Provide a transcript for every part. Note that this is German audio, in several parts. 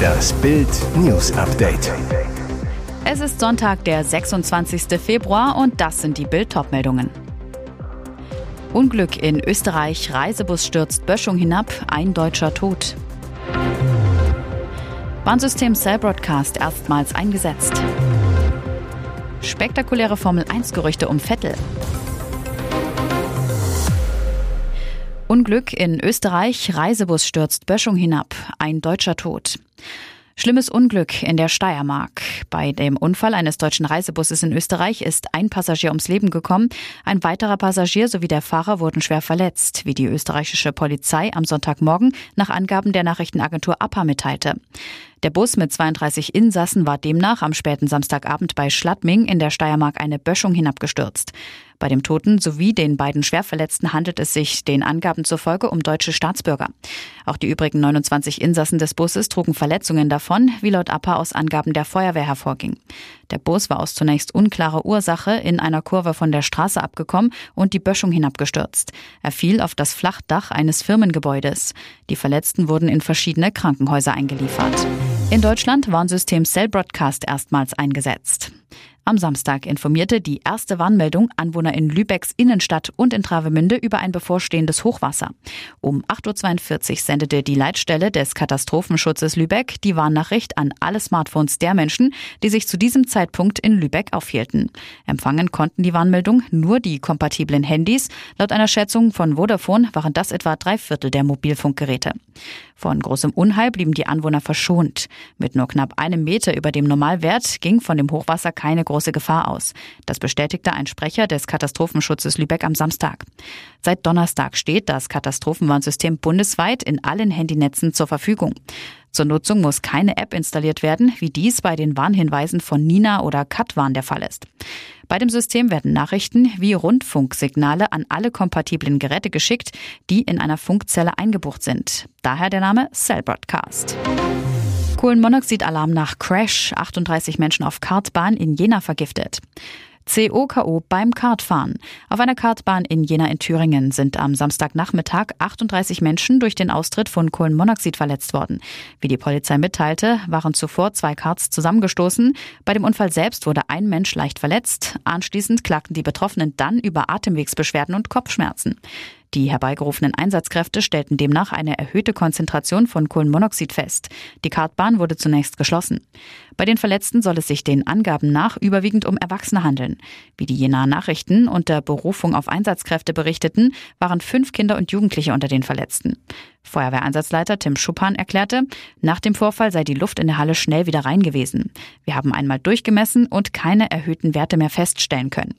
Das Bild News Update. Es ist Sonntag, der 26. Februar und das sind die Bild meldungen Unglück in Österreich, Reisebus stürzt Böschung hinab, ein deutscher Tod. Warnsystem Cell Broadcast erstmals eingesetzt. Spektakuläre Formel 1 Gerüchte um Vettel. Unglück in Österreich, Reisebus stürzt Böschung hinab, ein deutscher Tod. Schlimmes Unglück in der Steiermark. Bei dem Unfall eines deutschen Reisebusses in Österreich ist ein Passagier ums Leben gekommen. Ein weiterer Passagier sowie der Fahrer wurden schwer verletzt, wie die österreichische Polizei am Sonntagmorgen nach Angaben der Nachrichtenagentur APA mitteilte. Der Bus mit 32 Insassen war demnach am späten Samstagabend bei Schladming in der Steiermark eine Böschung hinabgestürzt. Bei dem Toten sowie den beiden Schwerverletzten handelt es sich den Angaben zufolge um deutsche Staatsbürger. Auch die übrigen 29 Insassen des Busses trugen Verletzungen davon, wie laut APA aus Angaben der Feuerwehr hervorging. Der Bus war aus zunächst unklarer Ursache in einer Kurve von der Straße abgekommen und die Böschung hinabgestürzt. Er fiel auf das Flachdach eines Firmengebäudes. Die Verletzten wurden in verschiedene Krankenhäuser eingeliefert. In Deutschland Warnsystem Cell Broadcast erstmals eingesetzt. Am Samstag informierte die erste Warnmeldung Anwohner in Lübecks Innenstadt und in Travemünde über ein bevorstehendes Hochwasser. Um 8.42 Uhr sendete die Leitstelle des Katastrophenschutzes Lübeck die Warnnachricht an alle Smartphones der Menschen, die sich zu diesem Zeitpunkt in Lübeck aufhielten. Empfangen konnten die Warnmeldung nur die kompatiblen Handys. Laut einer Schätzung von Vodafone waren das etwa drei Viertel der Mobilfunkgeräte. Von großem Unheil blieben die Anwohner verschont. Mit nur knapp einem Meter über dem Normalwert ging von dem Hochwasser keine große Gefahr aus. Das bestätigte ein Sprecher des Katastrophenschutzes Lübeck am Samstag. Seit Donnerstag steht das Katastrophenwarnsystem bundesweit in allen Handynetzen zur Verfügung. Zur Nutzung muss keine App installiert werden, wie dies bei den Warnhinweisen von Nina oder Katwarn der Fall ist. Bei dem System werden Nachrichten wie Rundfunksignale an alle kompatiblen Geräte geschickt, die in einer Funkzelle eingebucht sind. Daher der Name Cell Broadcast. Kohlenmonoxidalarm nach Crash. 38 Menschen auf Kartbahn in Jena vergiftet. COKO beim Kartfahren. Auf einer Kartbahn in Jena in Thüringen sind am Samstagnachmittag 38 Menschen durch den Austritt von Kohlenmonoxid verletzt worden. Wie die Polizei mitteilte, waren zuvor zwei Karts zusammengestoßen. Bei dem Unfall selbst wurde ein Mensch leicht verletzt. Anschließend klagten die Betroffenen dann über Atemwegsbeschwerden und Kopfschmerzen. Die herbeigerufenen Einsatzkräfte stellten demnach eine erhöhte Konzentration von Kohlenmonoxid fest. Die Kartbahn wurde zunächst geschlossen. Bei den Verletzten soll es sich den Angaben nach überwiegend um Erwachsene handeln. Wie die Jenaer Nachrichten unter Berufung auf Einsatzkräfte berichteten, waren fünf Kinder und Jugendliche unter den Verletzten. Feuerwehreinsatzleiter Tim Schuppan erklärte, nach dem Vorfall sei die Luft in der Halle schnell wieder rein gewesen. Wir haben einmal durchgemessen und keine erhöhten Werte mehr feststellen können.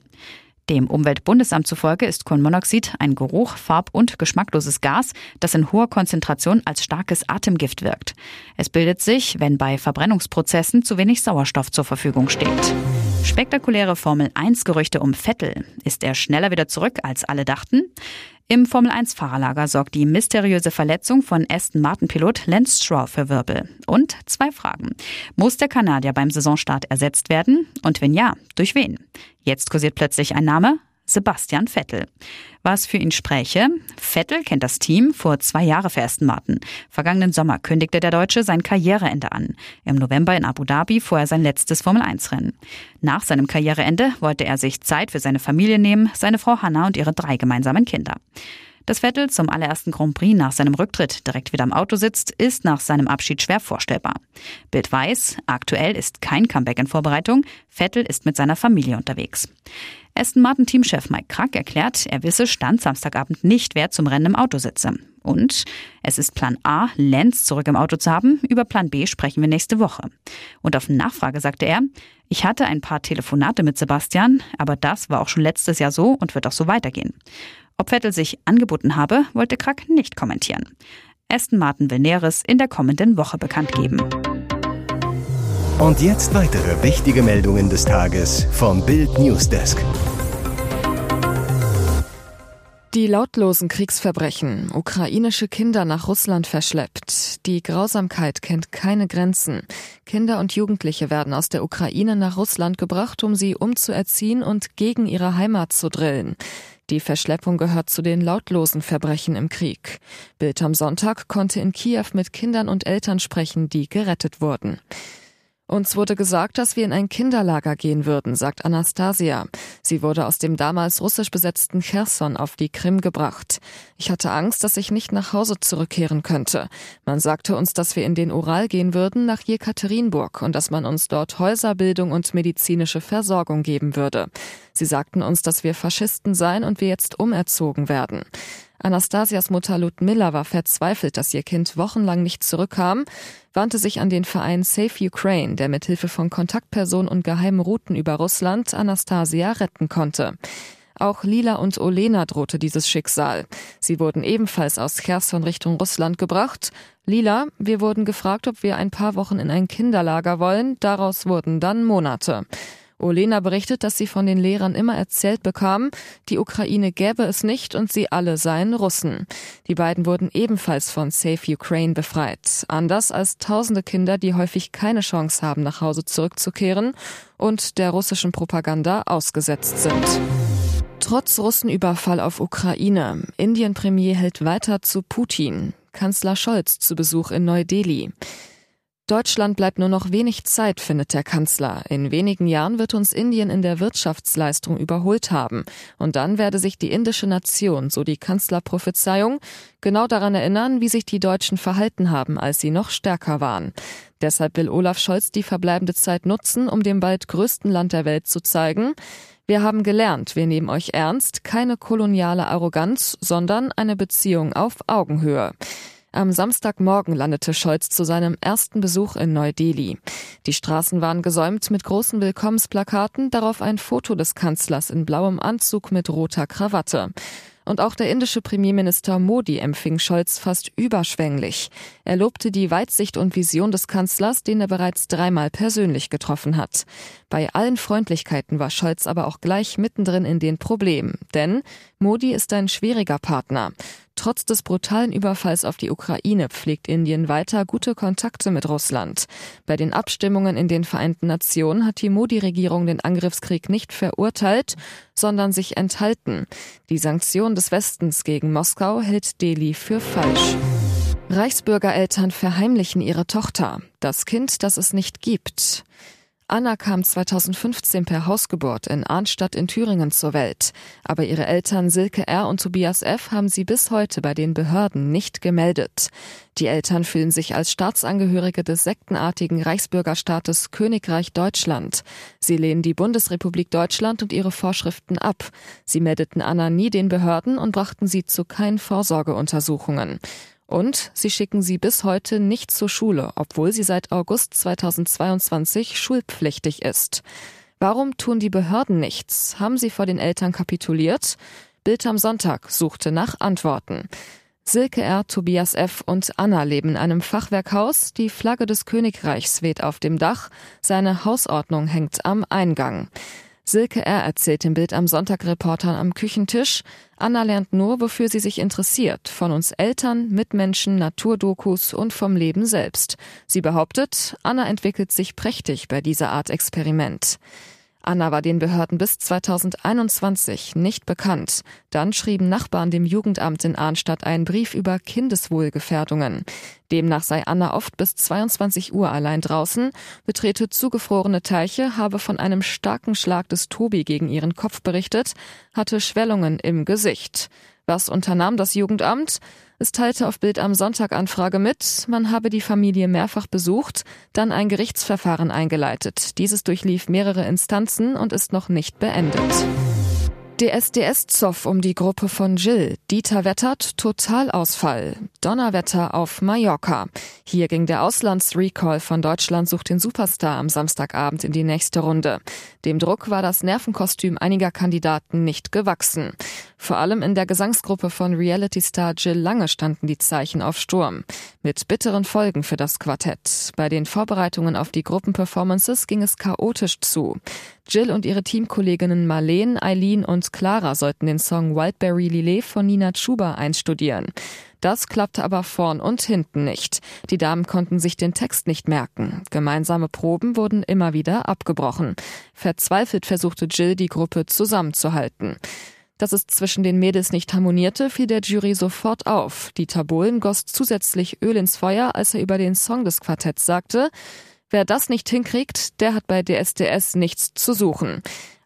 Dem Umweltbundesamt zufolge ist Kohlenmonoxid ein geruch-, farb- und geschmackloses Gas, das in hoher Konzentration als starkes Atemgift wirkt. Es bildet sich, wenn bei Verbrennungsprozessen zu wenig Sauerstoff zur Verfügung steht. Spektakuläre Formel 1 Gerüchte um Vettel. Ist er schneller wieder zurück, als alle dachten? Im Formel-1-Fahrerlager sorgt die mysteriöse Verletzung von Aston Martin-Pilot Lance Stroll für Wirbel. Und zwei Fragen. Muss der Kanadier beim Saisonstart ersetzt werden? Und wenn ja, durch wen? Jetzt kursiert plötzlich ein Name. Sebastian Vettel. Was für ihn spräche? Vettel kennt das Team vor zwei Jahren für Aston Martin. Vergangenen Sommer kündigte der Deutsche sein Karriereende an. Im November in Abu Dhabi fuhr er sein letztes Formel-1-Rennen. Nach seinem Karriereende wollte er sich Zeit für seine Familie nehmen, seine Frau Hannah und ihre drei gemeinsamen Kinder. Dass Vettel zum allerersten Grand Prix nach seinem Rücktritt direkt wieder im Auto sitzt, ist nach seinem Abschied schwer vorstellbar. Bild weiß, aktuell ist kein Comeback in Vorbereitung. Vettel ist mit seiner Familie unterwegs. Aston Martin Teamchef Mike Krack erklärt, er wisse Stand Samstagabend nicht, wer zum Rennen im Auto sitze. Und es ist Plan A, Lenz zurück im Auto zu haben. Über Plan B sprechen wir nächste Woche. Und auf Nachfrage sagte er, ich hatte ein paar Telefonate mit Sebastian, aber das war auch schon letztes Jahr so und wird auch so weitergehen. Ob Vettel sich angeboten habe, wollte Krack nicht kommentieren. Aston Martin will Näheres in der kommenden Woche bekannt geben. Und jetzt weitere wichtige Meldungen des Tages vom Bild Newsdesk. Die lautlosen Kriegsverbrechen, ukrainische Kinder nach Russland verschleppt. Die Grausamkeit kennt keine Grenzen. Kinder und Jugendliche werden aus der Ukraine nach Russland gebracht, um sie umzuerziehen und gegen ihre Heimat zu drillen. Die Verschleppung gehört zu den lautlosen Verbrechen im Krieg. Bild am Sonntag konnte in Kiew mit Kindern und Eltern sprechen, die gerettet wurden. Uns wurde gesagt, dass wir in ein Kinderlager gehen würden, sagt Anastasia. Sie wurde aus dem damals russisch besetzten Cherson auf die Krim gebracht. Ich hatte Angst, dass ich nicht nach Hause zurückkehren könnte. Man sagte uns, dass wir in den Ural gehen würden nach Jekaterinburg und dass man uns dort Häuserbildung und medizinische Versorgung geben würde. Sie sagten uns, dass wir Faschisten seien und wir jetzt umerzogen werden. Anastasias Mutter Ludmilla war verzweifelt, dass ihr Kind wochenlang nicht zurückkam, wandte sich an den Verein Safe Ukraine, der mit Hilfe von Kontaktpersonen und geheimen Routen über Russland Anastasia retten konnte. Auch Lila und Olena drohte dieses Schicksal. Sie wurden ebenfalls aus Cherson Richtung Russland gebracht. Lila, wir wurden gefragt, ob wir ein paar Wochen in ein Kinderlager wollen. Daraus wurden dann Monate. Olena berichtet, dass sie von den Lehrern immer erzählt bekam, die Ukraine gäbe es nicht und sie alle seien Russen. Die beiden wurden ebenfalls von Safe Ukraine befreit. Anders als tausende Kinder, die häufig keine Chance haben, nach Hause zurückzukehren und der russischen Propaganda ausgesetzt sind. Trotz Russenüberfall auf Ukraine. Indien-Premier hält weiter zu Putin. Kanzler Scholz zu Besuch in Neu-Delhi. Deutschland bleibt nur noch wenig Zeit, findet der Kanzler. In wenigen Jahren wird uns Indien in der Wirtschaftsleistung überholt haben. Und dann werde sich die indische Nation, so die Kanzlerprophezeiung, genau daran erinnern, wie sich die Deutschen verhalten haben, als sie noch stärker waren. Deshalb will Olaf Scholz die verbleibende Zeit nutzen, um dem bald größten Land der Welt zu zeigen, wir haben gelernt, wir nehmen euch ernst, keine koloniale Arroganz, sondern eine Beziehung auf Augenhöhe. Am Samstagmorgen landete Scholz zu seinem ersten Besuch in Neu-Delhi. Die Straßen waren gesäumt mit großen Willkommensplakaten, darauf ein Foto des Kanzlers in blauem Anzug mit roter Krawatte. Und auch der indische Premierminister Modi empfing Scholz fast überschwänglich. Er lobte die Weitsicht und Vision des Kanzlers, den er bereits dreimal persönlich getroffen hat. Bei allen Freundlichkeiten war Scholz aber auch gleich mittendrin in den Problemen. Denn Modi ist ein schwieriger Partner. Trotz des brutalen Überfalls auf die Ukraine pflegt Indien weiter gute Kontakte mit Russland. Bei den Abstimmungen in den Vereinten Nationen hat die Modi-Regierung den Angriffskrieg nicht verurteilt, sondern sich enthalten. Die Sanktion des Westens gegen Moskau hält Delhi für falsch. Reichsbürgereltern verheimlichen ihre Tochter, das Kind, das es nicht gibt. Anna kam 2015 per Hausgeburt in Arnstadt in Thüringen zur Welt. Aber ihre Eltern Silke R. und Tobias F. haben sie bis heute bei den Behörden nicht gemeldet. Die Eltern fühlen sich als Staatsangehörige des sektenartigen Reichsbürgerstaates Königreich Deutschland. Sie lehnen die Bundesrepublik Deutschland und ihre Vorschriften ab. Sie meldeten Anna nie den Behörden und brachten sie zu keinen Vorsorgeuntersuchungen. Und sie schicken sie bis heute nicht zur Schule, obwohl sie seit August 2022 schulpflichtig ist. Warum tun die Behörden nichts? Haben sie vor den Eltern kapituliert? Bild am Sonntag suchte nach Antworten. Silke R., Tobias F. und Anna leben in einem Fachwerkhaus. Die Flagge des Königreichs weht auf dem Dach. Seine Hausordnung hängt am Eingang. Silke R. erzählt im Bild am Sonntag Reportern am Küchentisch. Anna lernt nur, wofür sie sich interessiert. Von uns Eltern, Mitmenschen, Naturdokus und vom Leben selbst. Sie behauptet, Anna entwickelt sich prächtig bei dieser Art Experiment. Anna war den Behörden bis 2021 nicht bekannt. Dann schrieben Nachbarn dem Jugendamt in Arnstadt einen Brief über Kindeswohlgefährdungen. Demnach sei Anna oft bis 22 Uhr allein draußen, betrete zugefrorene Teiche, habe von einem starken Schlag des Tobi gegen ihren Kopf berichtet, hatte Schwellungen im Gesicht. Was unternahm das Jugendamt? Es teilte auf Bild am Sonntag Anfrage mit, man habe die Familie mehrfach besucht, dann ein Gerichtsverfahren eingeleitet. Dieses durchlief mehrere Instanzen und ist noch nicht beendet. DSDS-Zoff um die Gruppe von Jill. Dieter wettert Totalausfall. Donnerwetter auf Mallorca. Hier ging der Auslandsrecall von Deutschland sucht den Superstar am Samstagabend in die nächste Runde. Dem Druck war das Nervenkostüm einiger Kandidaten nicht gewachsen. Vor allem in der Gesangsgruppe von Reality-Star Jill Lange standen die Zeichen auf Sturm. Mit bitteren Folgen für das Quartett. Bei den Vorbereitungen auf die Gruppenperformances ging es chaotisch zu. Jill und ihre Teamkolleginnen Marleen, Eileen und Clara sollten den Song Wildberry Lillet von Nina Chuba einstudieren. Das klappte aber vorn und hinten nicht. Die Damen konnten sich den Text nicht merken. Gemeinsame Proben wurden immer wieder abgebrochen. Verzweifelt versuchte Jill, die Gruppe zusammenzuhalten. Dass es zwischen den Mädels nicht harmonierte, fiel der Jury sofort auf. Dieter Bohlen goss zusätzlich Öl ins Feuer, als er über den Song des Quartetts sagte, wer das nicht hinkriegt, der hat bei DSDS nichts zu suchen.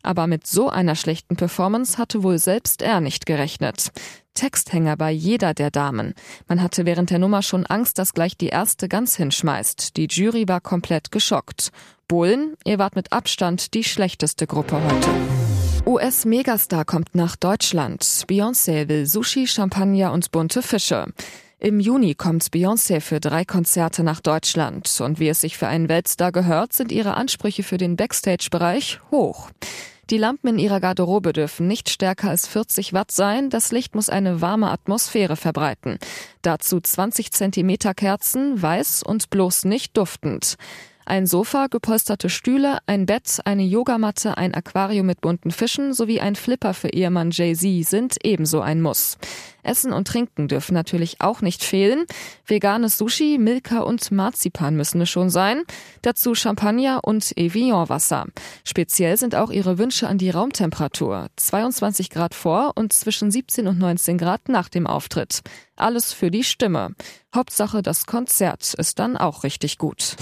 Aber mit so einer schlechten Performance hatte wohl selbst er nicht gerechnet. Texthänger bei jeder der Damen. Man hatte während der Nummer schon Angst, dass gleich die erste ganz hinschmeißt. Die Jury war komplett geschockt. Bohlen, ihr wart mit Abstand die schlechteste Gruppe heute. US-Megastar kommt nach Deutschland. Beyoncé will Sushi, Champagner und bunte Fische. Im Juni kommt Beyoncé für drei Konzerte nach Deutschland. Und wie es sich für einen Weltstar gehört, sind ihre Ansprüche für den Backstage-Bereich hoch. Die Lampen in ihrer Garderobe dürfen nicht stärker als 40 Watt sein. Das Licht muss eine warme Atmosphäre verbreiten. Dazu 20 Zentimeter Kerzen, weiß und bloß nicht duftend. Ein Sofa, gepolsterte Stühle, ein Bett, eine Yogamatte, ein Aquarium mit bunten Fischen sowie ein Flipper für Ehemann Jay-Z sind ebenso ein Muss. Essen und Trinken dürfen natürlich auch nicht fehlen. Veganes Sushi, Milka und Marzipan müssen es schon sein. Dazu Champagner und Evian-Wasser. Speziell sind auch ihre Wünsche an die Raumtemperatur. 22 Grad vor und zwischen 17 und 19 Grad nach dem Auftritt. Alles für die Stimme. Hauptsache, das Konzert ist dann auch richtig gut.